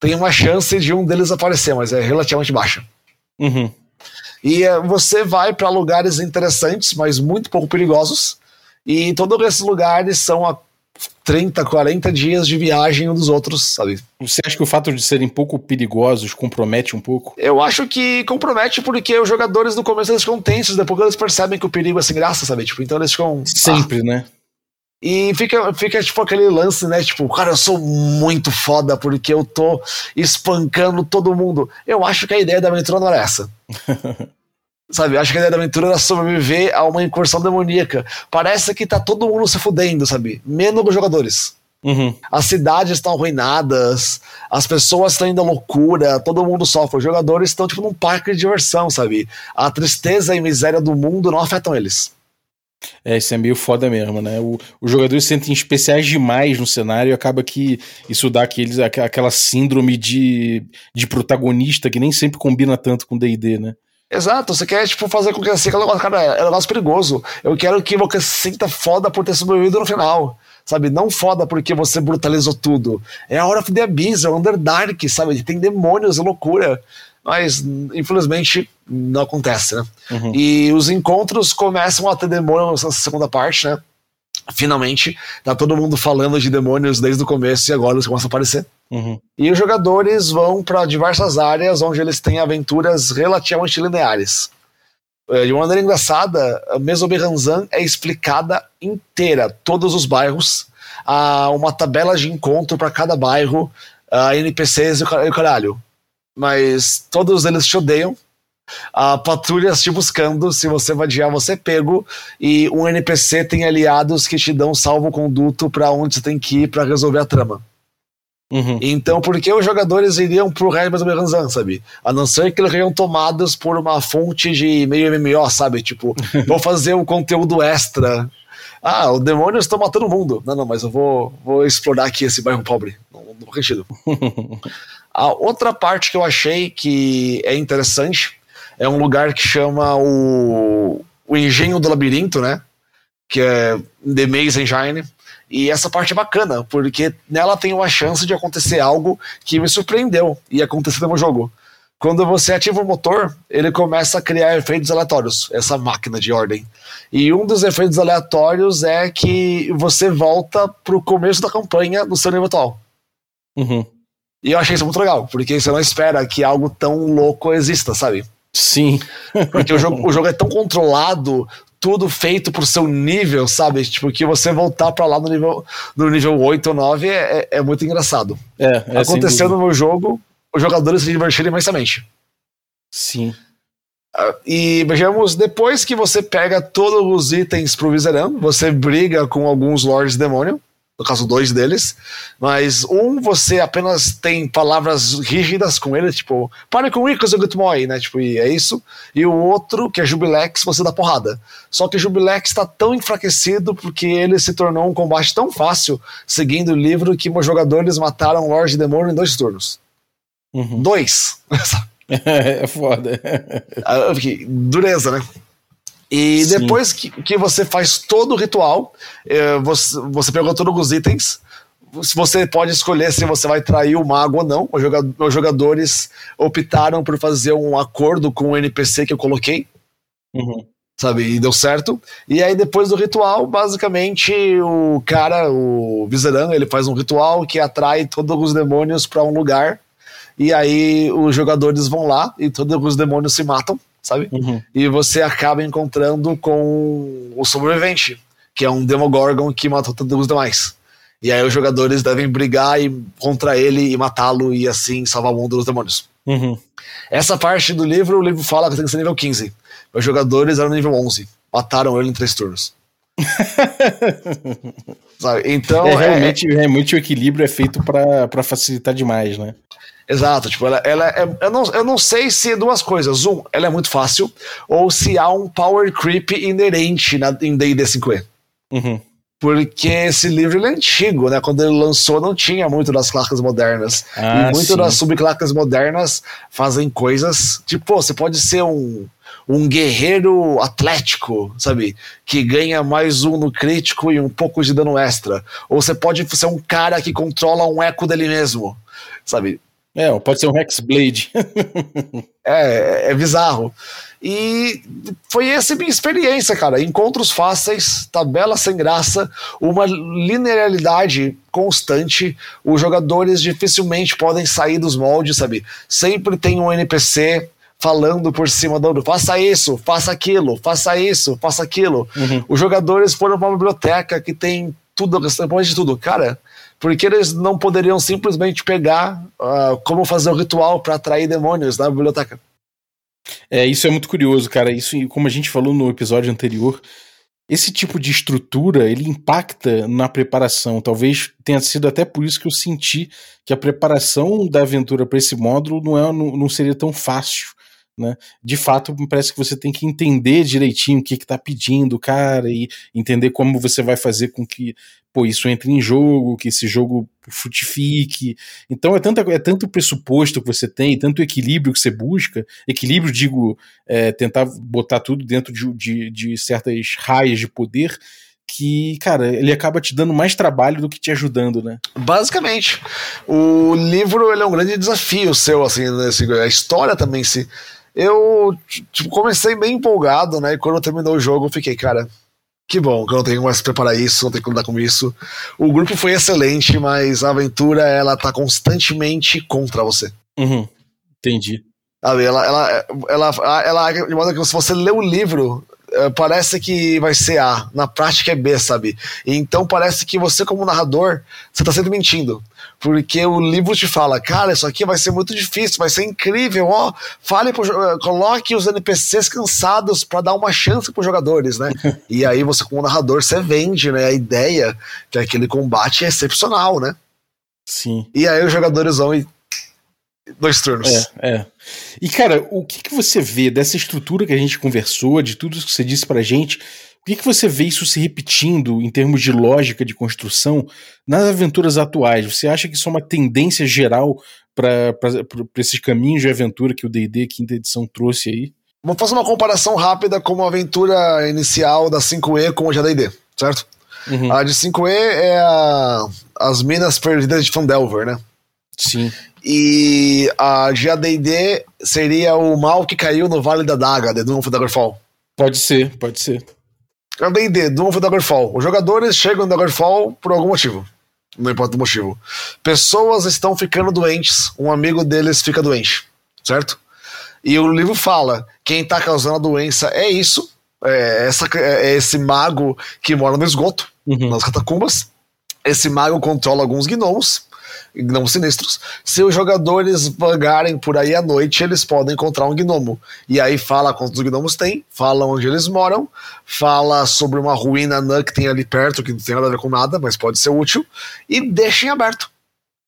Tem uma chance de um deles aparecer, mas é relativamente baixa. Uhum. E eh, você vai para lugares interessantes, mas muito pouco perigosos. E todos esses lugares são a 30, 40 dias de viagem um dos outros, sabe? Você acha que o fato de serem pouco perigosos compromete um pouco? Eu acho que compromete porque os jogadores no começo eles ficam tensos, depois eles percebem que o perigo é sem graça, sabe? Tipo, então eles ficam. Sempre, ah. né? E fica, fica tipo aquele lance, né? Tipo, cara, eu sou muito foda porque eu tô espancando todo mundo. Eu acho que a ideia da aventura não era essa. Sabe, acho que a ideia da aventura era sobreviver a uma incursão demoníaca. Parece que tá todo mundo se fudendo, sabe? Menos os jogadores. Uhum. As cidades estão arruinadas, as pessoas estão indo à loucura, todo mundo sofre. Os jogadores estão, tipo, num parque de diversão, sabe? A tristeza e miséria do mundo não afetam eles. É, isso é meio foda mesmo, né? O, os jogadores se sentem especiais demais no cenário e acaba que isso dá aqueles, aquela síndrome de, de protagonista que nem sempre combina tanto com D&D, né? Exato, você quer, tipo, fazer com que assim, cara, é um negócio perigoso. Eu quero que você se sinta foda por ter sobrevivido no final. Sabe? Não foda porque você brutalizou tudo. É a Hora of the Abyss, é o Underdark, sabe? Tem demônios e loucura. Mas, infelizmente, não acontece, né? Uhum. E os encontros começam a ter demônios nessa segunda parte, né? Finalmente, tá todo mundo falando de demônios desde o começo e agora eles começam a aparecer. Uhum. E os jogadores vão para diversas áreas onde eles têm aventuras relativamente lineares. É, de uma maneira engraçada, a Mesoberranzan é explicada inteira, todos os bairros, há uma tabela de encontro para cada bairro, NPCs e o caralho. Mas todos eles te odeiam, a patrulhas te buscando, se você vadiar, você é pego, e um NPC tem aliados que te dão salvo-conduto para onde você tem que ir para resolver a trama. Uhum. Então, por que os jogadores iriam pro Hermes Meranzan, sabe? A não ser que eles seriam tomados por uma fonte de meio MMO, sabe? Tipo, vou fazer um conteúdo extra. Ah, os demônios estão matando o mundo. Não, não, mas eu vou, vou explorar aqui esse bairro pobre. Não, não faz sentido. A outra parte que eu achei que é interessante é um lugar que chama o, o Engenho do Labirinto, né? Que é The Maze Engine. E essa parte é bacana, porque nela tem uma chance de acontecer algo que me surpreendeu e acontecer no jogo. Quando você ativa o motor, ele começa a criar efeitos aleatórios, essa máquina de ordem. E um dos efeitos aleatórios é que você volta pro começo da campanha no seu nível atual. Uhum. E eu achei isso muito legal, porque você não espera que algo tão louco exista, sabe? Sim. Porque o jogo, o jogo é tão controlado, tudo feito pro seu nível, sabe? Tipo, que você voltar para lá no nível, no nível 8 ou 9 é, é, é muito engraçado. É, é Acontecendo no jogo, os jogadores se divertiram imensamente. Sim. Uh, e vejamos, depois que você pega todos os itens pro Viseran, você briga com alguns Lords Demônio no caso dois deles, mas um você apenas tem palavras rígidas com ele, tipo, pare com Icos e Gutmoy, né, tipo, e é isso, e o outro, que é Jubilex, você dá porrada. Só que Jubilex está tão enfraquecido porque ele se tornou um combate tão fácil, seguindo o livro, que meus jogadores mataram Lord Demônio em dois turnos. Uhum. Dois! é foda. Ah, dureza, né? E Sim. depois que, que você faz todo o ritual, é, você, você pegou todos os itens, você pode escolher se você vai trair o mago ou não. Os jogadores, os jogadores optaram por fazer um acordo com o NPC que eu coloquei. Uhum. Sabe? E deu certo. E aí, depois do ritual, basicamente, o cara, o Viseran, ele faz um ritual que atrai todos os demônios para um lugar. E aí, os jogadores vão lá e todos os demônios se matam sabe? Uhum. E você acaba encontrando com o sobrevivente, que é um Demogorgon que matou todos os demais. E aí os jogadores devem brigar e, contra ele e matá-lo e assim salvar o mundo dos demônios. Uhum. Essa parte do livro, o livro fala que tem que ser nível 15. Os jogadores eram nível 11. Mataram ele em três turnos. Sabe? Então. É, realmente, é... realmente o equilíbrio é feito para facilitar demais, né? Exato, tipo, ela, ela é, eu, não, eu não sei se é duas coisas. Um, ela é muito fácil, ou se há um power creep inerente na, em D&D 5e. Uhum. Porque esse livro ele é antigo, né? Quando ele lançou, não tinha muito das claques modernas. Ah, e muito das subclaques modernas fazem coisas. Tipo, você pode ser um, um guerreiro atlético, sabe? Que ganha mais um no crítico e um pouco de dano extra. Ou você pode ser um cara que controla um eco dele mesmo, sabe? É, pode ser um Hexblade. é, é bizarro. E foi essa minha experiência, cara. Encontros fáceis, tabela sem graça, uma linearidade constante. Os jogadores dificilmente podem sair dos moldes, sabe? Sempre tem um NPC falando por cima do outro, faça isso, faça aquilo, faça isso, faça aquilo. Uhum. Os jogadores foram para uma biblioteca que tem tudo, pode de tudo. Cara, porque eles não poderiam simplesmente pegar uh, como fazer o ritual para atrair demônios na biblioteca. É, isso é muito curioso, cara. Isso, como a gente falou no episódio anterior, esse tipo de estrutura ele impacta na preparação. Talvez tenha sido até por isso que eu senti que a preparação da aventura para esse módulo não, é, não, não seria tão fácil né? De fato, parece que você tem que entender direitinho o que está pedindo, cara, e entender como você vai fazer com que pô, isso entre em jogo, que esse jogo frutifique. Então é tanto, é tanto pressuposto que você tem, tanto equilíbrio que você busca. Equilíbrio, digo, é, tentar botar tudo dentro de, de, de certas raias de poder que, cara, ele acaba te dando mais trabalho do que te ajudando, né? Basicamente. O livro ele é um grande desafio seu, assim, nesse, a história também se eu tipo, comecei bem empolgado, né? E quando terminou o jogo, eu fiquei, cara, que bom que eu não tenho mais que preparar isso, não tenho que lidar com isso. O grupo foi excelente, mas a aventura, ela tá constantemente contra você. Uhum, entendi. Sabe, ela, ela, ela, ela, de modo que se você lê o livro, parece que vai ser A, na prática é B, sabe? Então parece que você, como narrador, você tá sempre mentindo. Porque o livro te fala, cara, isso aqui vai ser muito difícil, vai ser incrível, ó. Fale pro, eh, coloque os NPCs cansados para dar uma chance pros jogadores, né? e aí você, como narrador, você vende, né? A ideia que aquele combate é excepcional, né? Sim. E aí os jogadores vão e dois turnos. É, é. E, cara, o que, que você vê dessa estrutura que a gente conversou, de tudo que você disse pra gente? O que, que você vê isso se repetindo em termos de lógica de construção nas aventuras atuais? Você acha que isso é uma tendência geral para esses caminhos de aventura que o DD Quinta Edição trouxe aí? Vamos fazer uma comparação rápida com a aventura inicial da 5E com o GDD, certo? Uhum. A de 5E é a, as Minas Perdidas de Fandelver, né? Sim. E a de AD&D seria o mal que caiu no Vale da Daga, The Doom of Daggerfall. Pode ser, pode ser. AD&D, Doom of Daggerfall. Os jogadores chegam no Daggerfall por algum motivo. Não importa o motivo. Pessoas estão ficando doentes, um amigo deles fica doente, certo? E o livro fala, quem está causando a doença é isso, é, essa, é esse mago que mora no esgoto, uhum. nas catacumbas. Esse mago controla alguns gnomos, gnomos sinistros. Se os jogadores vagarem por aí à noite, eles podem encontrar um gnomo. E aí fala quantos gnomos tem, fala onde eles moram, fala sobre uma ruína anã que tem ali perto, que não tem nada a ver com nada, mas pode ser útil, e deixem aberto.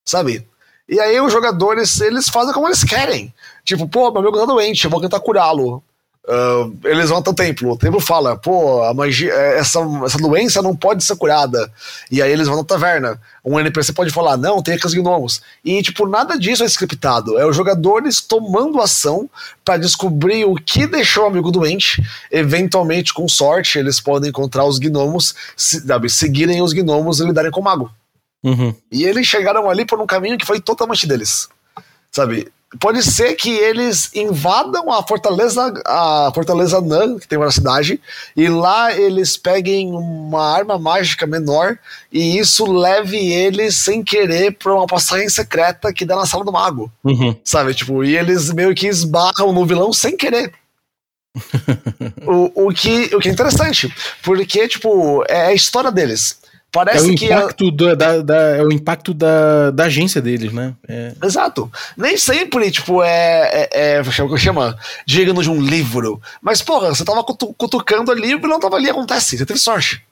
Sabe? E aí os jogadores, eles fazem como eles querem. Tipo, pô, meu amigo tá doente, eu vou tentar curá-lo. Uh, eles vão até o templo. O templo fala: pô, a magia, é, essa, essa doença não pode ser curada. E aí eles vão na taverna. Um NPC pode falar: não, tem aqueles gnomos. E, tipo, nada disso é scriptado. É os jogadores tomando ação para descobrir o que deixou o amigo doente. Eventualmente, com sorte, eles podem encontrar os gnomos, se, sabe, seguirem os gnomos e lidarem com o mago. Uhum. E eles chegaram ali por um caminho que foi totalmente deles. Sabe? Pode ser que eles invadam a fortaleza, a fortaleza Nan, que tem uma cidade, e lá eles peguem uma arma mágica menor e isso leve eles sem querer para uma passagem secreta que dá na sala do mago. Uhum. Sabe, tipo, e eles meio que esbarram no vilão sem querer. o, o, que, o que é interessante, porque, tipo, é a história deles. Parece é o que impacto a... da, da, é o impacto da, da agência deles, né? É. Exato. Nem sempre, tipo, é, é, é o que chama digno de um livro. Mas, porra, você tava cutu cutucando ali e não tava ali, acontece. Você teve sorte.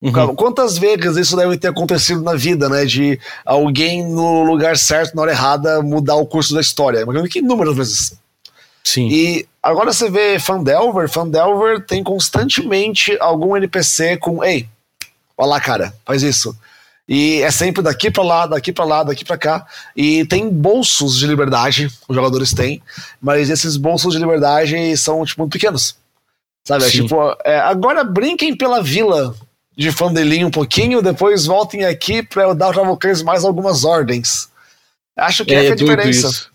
Uhum. Quantas vezes isso deve ter acontecido na vida, né? De alguém no lugar certo, na hora errada, mudar o curso da história. Imagina que inúmeras vezes. Sim. E agora você vê Fandelver, Fandelver tem constantemente algum NPC com, ei, Olha lá, cara, faz isso. E é sempre daqui para lá, daqui para lá, daqui para cá. E tem bolsos de liberdade, os jogadores têm, mas esses bolsos de liberdade são tipo muito pequenos. Sabe? É, tipo, é, agora brinquem pela vila de Fandelinho um pouquinho, depois voltem aqui para eu dar para vocês mais algumas ordens. Acho que é, é a diferença.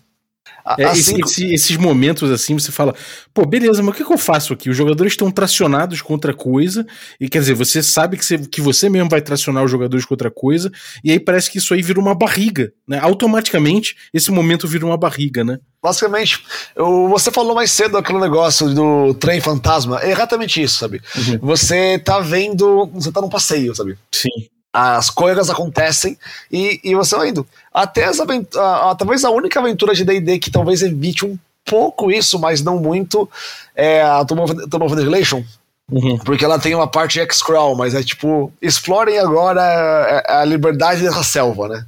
É, assim, esse, esses momentos assim, você fala, pô, beleza, mas o que, que eu faço aqui? Os jogadores estão tracionados contra coisa, e quer dizer, você sabe que você, que você mesmo vai tracionar os jogadores contra coisa, e aí parece que isso aí vira uma barriga, né? Automaticamente, esse momento vira uma barriga, né? Basicamente, eu, você falou mais cedo aquele negócio do trem fantasma, é exatamente isso, sabe? Uhum. Você tá vendo, você tá num passeio, sabe? Sim as coisas acontecem e, e você vai indo. Até essa a, a, talvez a única aventura de D&D que talvez evite um pouco isso, mas não muito, é a Tomb of, Tomb of. Uhum. Porque ela tem uma parte X-Crawl, mas é tipo, explorem agora a, a liberdade dessa selva, né?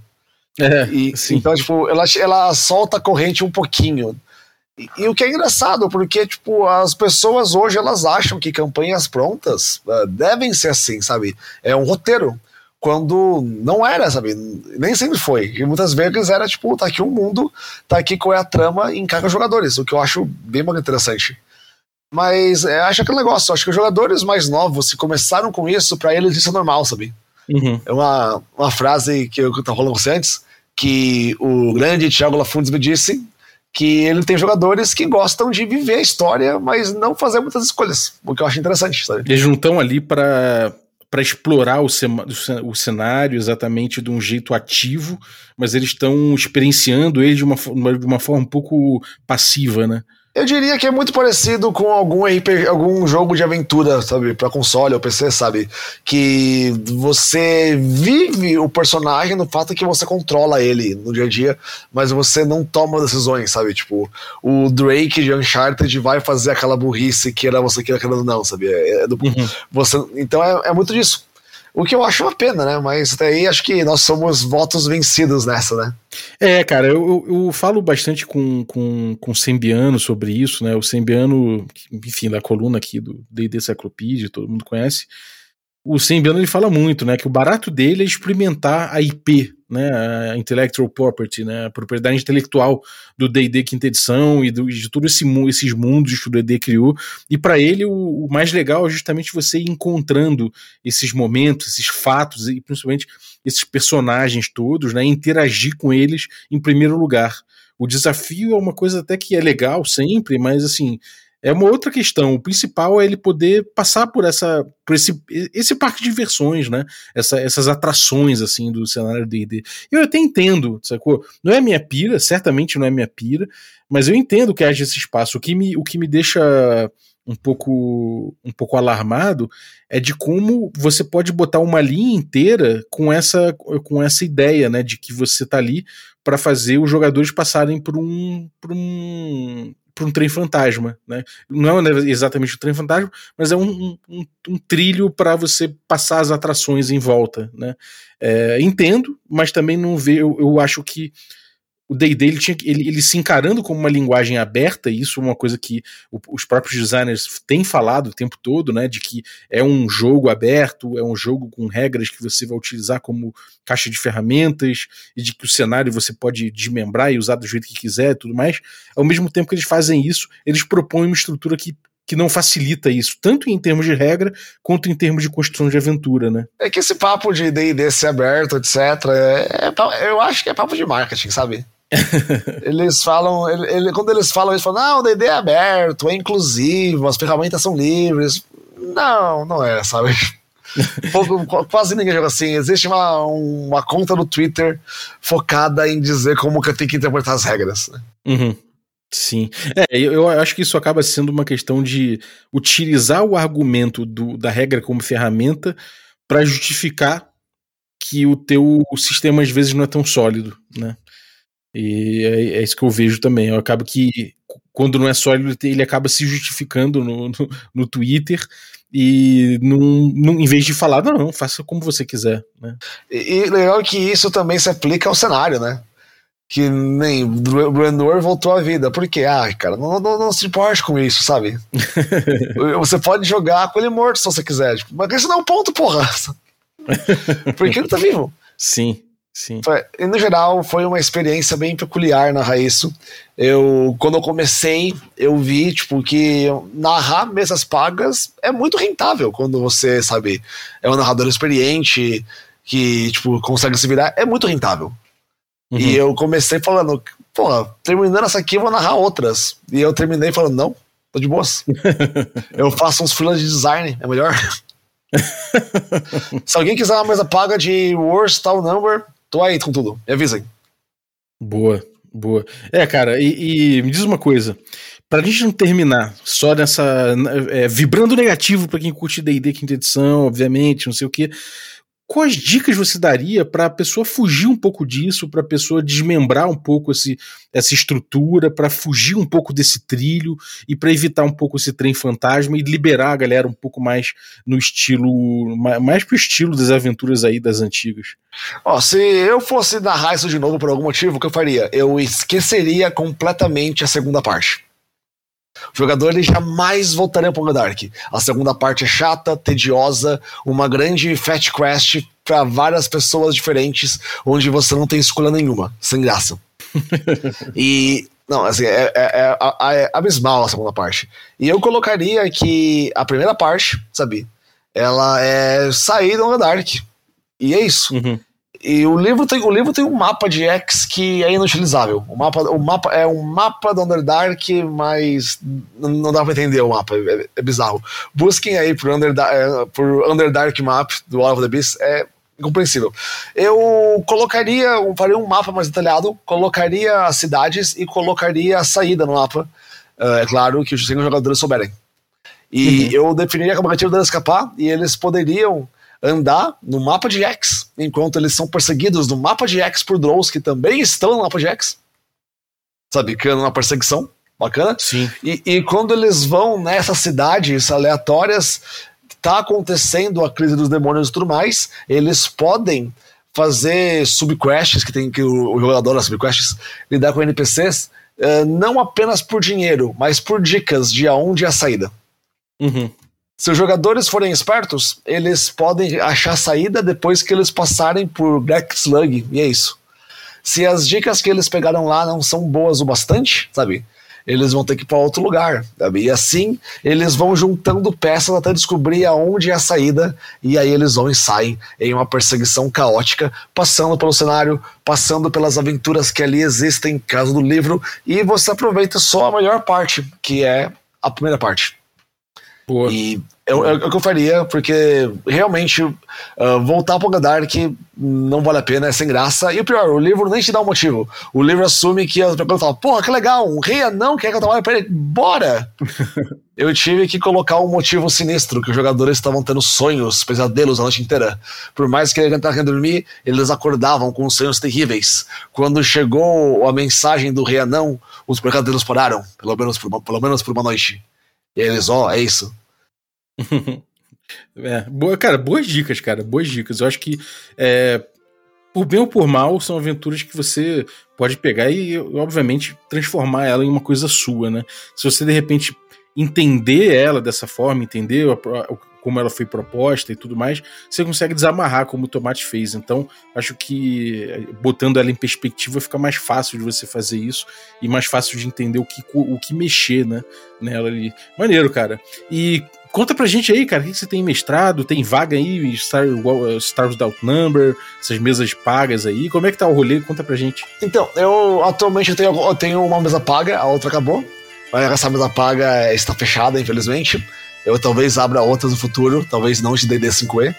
É, e, então, tipo, ela, ela solta a corrente um pouquinho. E, e, o que é engraçado, porque, tipo, as pessoas hoje, elas acham que campanhas prontas uh, devem ser assim, sabe? É um roteiro quando não era, sabe? Nem sempre foi. E muitas vezes era tipo, tá aqui um mundo, tá aqui qual é a trama e encarga jogadores, o que eu acho bem interessante. Mas é, acho aquele negócio, acho que os jogadores mais novos, se começaram com isso, para eles isso é normal, sabe? Uhum. É uma, uma frase que eu tava falando com você antes, que o grande Thiago Lafundes me disse, que ele tem jogadores que gostam de viver a história, mas não fazer muitas escolhas, o que eu acho interessante, sabe? Eles não estão ali para para explorar o, o, cenário exatamente de um jeito ativo, mas eles estão experienciando ele de uma, de uma forma um pouco passiva, né? Eu diria que é muito parecido com algum RPG, algum jogo de aventura, sabe, para console ou PC, sabe, que você vive o personagem no fato que você controla ele no dia a dia, mas você não toma decisões, sabe, tipo, o Drake de Uncharted vai fazer aquela burrice que era você queira querendo não, sabe, é, é do, uhum. você, então é, é muito disso. O que eu acho uma pena, né? Mas até aí acho que nós somos votos vencidos nessa, né? É, cara, eu, eu, eu falo bastante com, com, com o Sembiano sobre isso, né? O Sembiano, enfim, da coluna aqui do D&D Cyclopedia, todo mundo conhece. O Sembiano ele fala muito, né? Que o barato dele é experimentar a IP né, a intellectual property, né, a propriedade intelectual do D&D quinta edição e do, de todos esse, esses mundos que o D&D criou. E para ele o, o, mais legal é justamente você ir encontrando esses momentos, esses fatos e principalmente esses personagens todos, né, interagir com eles em primeiro lugar. O desafio é uma coisa até que é legal sempre, mas assim, é uma outra questão. O principal é ele poder passar por essa por esse, esse parque de diversões, né? Essa, essas atrações assim do cenário D&D. Eu até entendo, sacou? Não é minha pira, certamente não é minha pira, mas eu entendo que haja esse espaço. O que me, o que me deixa um pouco um pouco alarmado é de como você pode botar uma linha inteira com essa com essa ideia, né, de que você tá ali para fazer os jogadores passarem por um por um para um trem fantasma, né? Não é exatamente um trem fantasma, mas é um, um, um trilho para você passar as atrações em volta, né? É, entendo, mas também não vejo. Eu, eu acho que o D&D ele, tinha, ele, ele se encarando como uma linguagem aberta, e isso é uma coisa que o, os próprios designers têm falado o tempo todo, né, de que é um jogo aberto, é um jogo com regras que você vai utilizar como caixa de ferramentas, e de que o cenário você pode desmembrar e usar do jeito que quiser e tudo mais. Ao mesmo tempo que eles fazem isso, eles propõem uma estrutura que que não facilita isso, tanto em termos de regra quanto em termos de construção de aventura, né? É que esse papo de D&D ser aberto, etc, é, é, eu acho que é papo de marketing, sabe? Eles falam, ele, ele, quando eles falam, eles falam, não, o DD é aberto, é inclusivo, as ferramentas são livres. Não, não é, sabe? Pouco, quase ninguém joga assim. Existe uma, uma conta no Twitter focada em dizer como que eu tenho que interpretar as regras. Né? Uhum. Sim. É, eu, eu, acho que isso acaba sendo uma questão de utilizar o argumento do, da regra como ferramenta para justificar que o teu sistema às vezes não é tão sólido, né? E é, é, isso que eu vejo também. Eu acabo que, quando não é sólido, ele acaba se justificando no, no, no Twitter e num, num, em vez de falar, não, não, faça como você quiser. Né? E, e legal que isso também se aplica ao cenário, né? Que nem o Brandor voltou à vida. Porque, ah, cara, não, não, não se importe com isso, sabe? você pode jogar com ele morto se você quiser. Tipo, mas isso não é um ponto, porra. Porque ele tá vivo. Sim. Sim. Foi, no geral, foi uma experiência bem peculiar narrar isso. Eu, quando eu comecei, eu vi, tipo, que narrar mesas pagas é muito rentável quando você, sabe, é um narrador experiente, que, tipo, consegue se virar, é muito rentável. Uhum. E eu comecei falando, pô, terminando essa aqui eu vou narrar outras. E eu terminei falando, não, tô de boas. eu faço uns freelas de design, é melhor. Se alguém quiser uma mesa paga de Worst Tal Number, tô aí com tudo. Me avisem. Boa, boa. É, cara, e, e me diz uma coisa. Pra gente não terminar só nessa. é, vibrando negativo pra quem curte DD quinta edição, obviamente, não sei o quê. Quais dicas você daria para a pessoa fugir um pouco disso, para a pessoa desmembrar um pouco esse, essa estrutura, para fugir um pouco desse trilho e para evitar um pouco esse trem fantasma e liberar a galera um pouco mais no estilo, ma- mais pro estilo das aventuras aí das antigas? Ó, se eu fosse narrar isso de novo por algum motivo, o que eu faria? Eu esqueceria completamente a segunda parte. O jogador ele jamais voltaria para o Dark. A segunda parte é chata, tediosa, uma grande fat quest para várias pessoas diferentes, onde você não tem escolha nenhuma, sem graça. e não, assim, é, é- é- é abismal a segunda parte. E eu colocaria que a primeira parte, sabe, ela é sair do Dark. E é isso. Uhum. E o livro tem, o livro tem um mapa de X que é inutilizável. O mapa, o mapa é um mapa do Underdark, mas não, dá pra entender o mapa. É, é bizarro. Busquem aí por, Underda é, por Underdark Map do All of the Beast. É incompreensível. Eu colocaria, eu faria um mapa mais detalhado, colocaria as cidades e colocaria a saída no mapa. É claro que os jogadores souberem. E eu definiria como objetivo deles escapar e eles poderiam andar no mapa de X, enquanto eles são perseguidos no mapa de X por Drows, que também estão no mapa de X. Sabe, criando uma perseguição bacana. Sim. E, e quando eles vão nessas cidades aleatórias, tá acontecendo a crise dos demônios e tudo mais, eles podem fazer subquests, que tem que o, o jogador adora subquests, lidar com NPCs, eh, não apenas por dinheiro, mas por dicas de aonde é a saída. Uhum. Se os jogadores forem espertos, eles podem achar saída depois que eles passarem por Black Slug, e é isso. Se as dicas que eles pegaram lá não são boas o bastante, sabe? Eles vão ter que ir para outro lugar, sabe? E assim eles vão juntando peças até descobrir aonde é a saída, e aí eles vão e saem em uma perseguição caótica, passando pelo cenário, passando pelas aventuras que ali existem, caso do livro, e você aproveita só a melhor parte, que é a primeira parte. Boa. E é o que eu faria, porque realmente ah, voltar pro Dark não vale a pena, é sem graça. E o pior, o livro nem te dá um motivo. O livro assume que as pessoas falam, porra, que legal, um rei anão quer que eu trabalhe pra ele, bora! eu tive que colocar um motivo sinistro, que os jogadores estavam tendo sonhos, pesadelos a noite inteira. Por mais que eles tentassem dormir, eles acordavam com sonhos terríveis. Quando chegou a mensagem do rei anão, os pecadelos pararam, pelo menos por uma, pelo menos por uma noite. E eles, ó, é isso. É, boa, cara, boas dicas, cara, boas dicas. Eu acho que é, por bem ou por mal são aventuras que você pode pegar e, obviamente, transformar ela em uma coisa sua, né? Se você de repente entender ela dessa forma, entender como ela foi proposta e tudo mais, você consegue desamarrar como o Tomate fez. Então, acho que eh, botando ela em perspectiva fica mais fácil de você fazer isso e mais fácil de entender o que, o que mexer, né, nela ali. Maneiro, cara. E Conta pra gente aí, cara, o que você tem mestrado? Tem vaga aí, Star, igual, Star Without Number, essas mesas pagas aí? Como é que tá o rolê? Conta pra gente. Então, eu atualmente eu tenho, eu tenho uma mesa paga, a outra acabou. Essa mesa paga está fechada, infelizmente. Eu talvez abra outras no futuro, talvez não de DD 5E.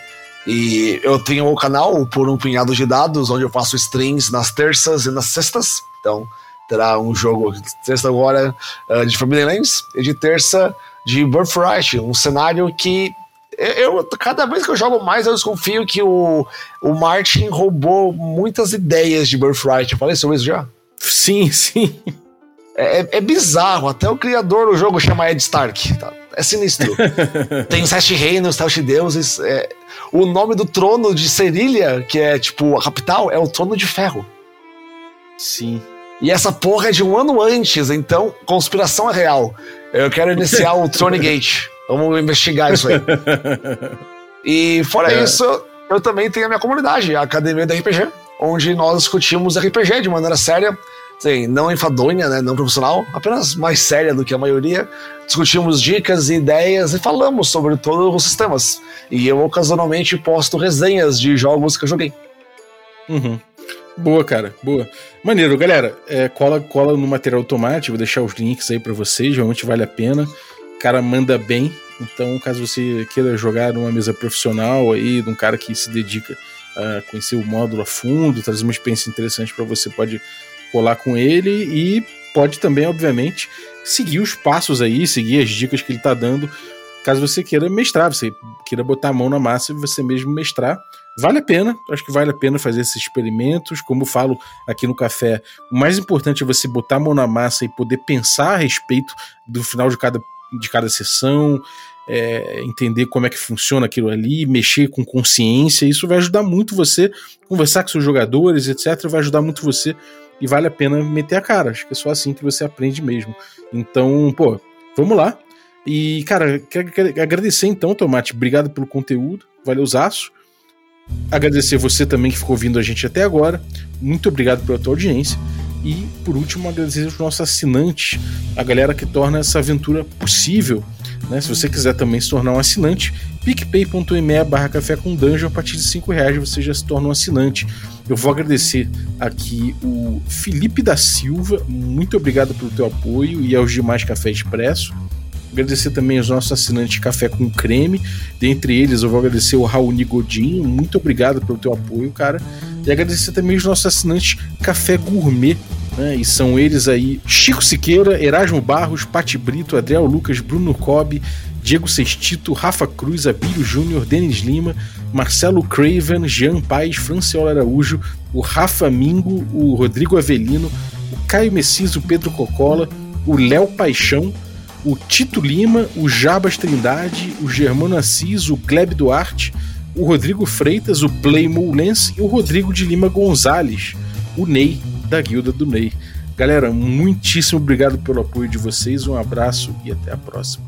E eu tenho o canal por um punhado de dados, onde eu faço streams nas terças e nas sextas. Então, terá um jogo sexta agora eh, de Forbidden Lands e de terça de Birthright, um cenário que eu, cada vez que eu jogo mais, eu desconfio que o, o Martin roubou muitas ideias de Birthright. Eu falei sobre isso já? Sim, sim. É, é- é bizarro, até o criador do jogo chama Ed Stark. tá? É sinistro. Tem os sete reinos, sete deuses. é- o nome do trono de Serilha, que é tipo a capital, é o trono de ferro. Sim. E essa porra é de um ano antes, então conspiração é real. Eu quero iniciar o Throne Gate. Vamos investigar isso aí. E fora É. isso, eu também tenho a minha comunidade, a Academia do RPG, onde nós discutimos RPG de maneira séria, assim, não enfadonha, né, não profissional, apenas mais séria do que a maioria. Discutimos dicas e ideias e falamos sobre todos os sistemas. E eu ocasionalmente posto resenhas de jogos que eu joguei. Uhum. Boa, cara, boa. Maneiro, galera. É, cola, cola no material automático, vou deixar os links aí para vocês, realmente vale a pena. O cara manda bem, então caso você queira jogar numa mesa profissional aí, de um cara que se dedica a conhecer o módulo a fundo, trazer uma experiência interessante para você, pode colar com ele e pode também, obviamente, seguir os passos aí, seguir as dicas que ele tá dando, caso você queira mestrar, você queira botar a mão na massa e você mesmo mestrar. Vale a pena, acho que vale a pena fazer esses experimentos. Como falo aqui no café, o mais importante é você botar a mão na massa e poder pensar a respeito do final de cada, de cada sessão, é, entender como é que funciona aquilo ali, mexer com consciência. Isso vai ajudar muito você, conversar com seus jogadores, etc. Vai ajudar muito você e vale a pena meter a cara. Acho que é só assim que você aprende mesmo. Então, pô, vamos lá. E, cara, quero, quero agradecer então, Tomate. Obrigado pelo conteúdo. Valeu, Zaço. Agradecer você também que ficou ouvindo a gente até agora. Muito obrigado pela tua audiência. E, por último, agradecer aos nossos assinantes, a galera que torna essa aventura possível. Né? Se você quiser também se tornar um assinante, picpay.me barra café com dungeon, a partir de 5 reais você já se torna um assinante. Eu vou agradecer aqui o Felipe da Silva, muito obrigado pelo teu apoio e aos demais Café Expresso. Agradecer também aos nossos assinantes Café com Creme. Dentre eles, eu vou agradecer o Raul Nigodinho. Muito obrigado pelo teu apoio, cara. E agradecer também os nossos assinantes Café Gourmet. Né? E são eles aí: Chico Siqueira, Erasmo Barros, Pati Brito, Adriel Lucas, Bruno Cobb, Diego Sextito, Rafa Cruz, Abílio Júnior, Denis Lima, Marcelo Craven, Jean Paes, Franciola Araújo, o Rafa Mingo, o Rodrigo Avelino, o Caio Messias, o Pedro Cocola, o Léo Paixão o Tito Lima, o Jabas Trindade, o Germano Assis, o Gleb Duarte, o Rodrigo Freitas, o Play Lens e o Rodrigo de Lima Gonzalez, o Ney, da Guilda do Ney. Galera, muitíssimo obrigado pelo apoio de vocês, um abraço e até a próxima.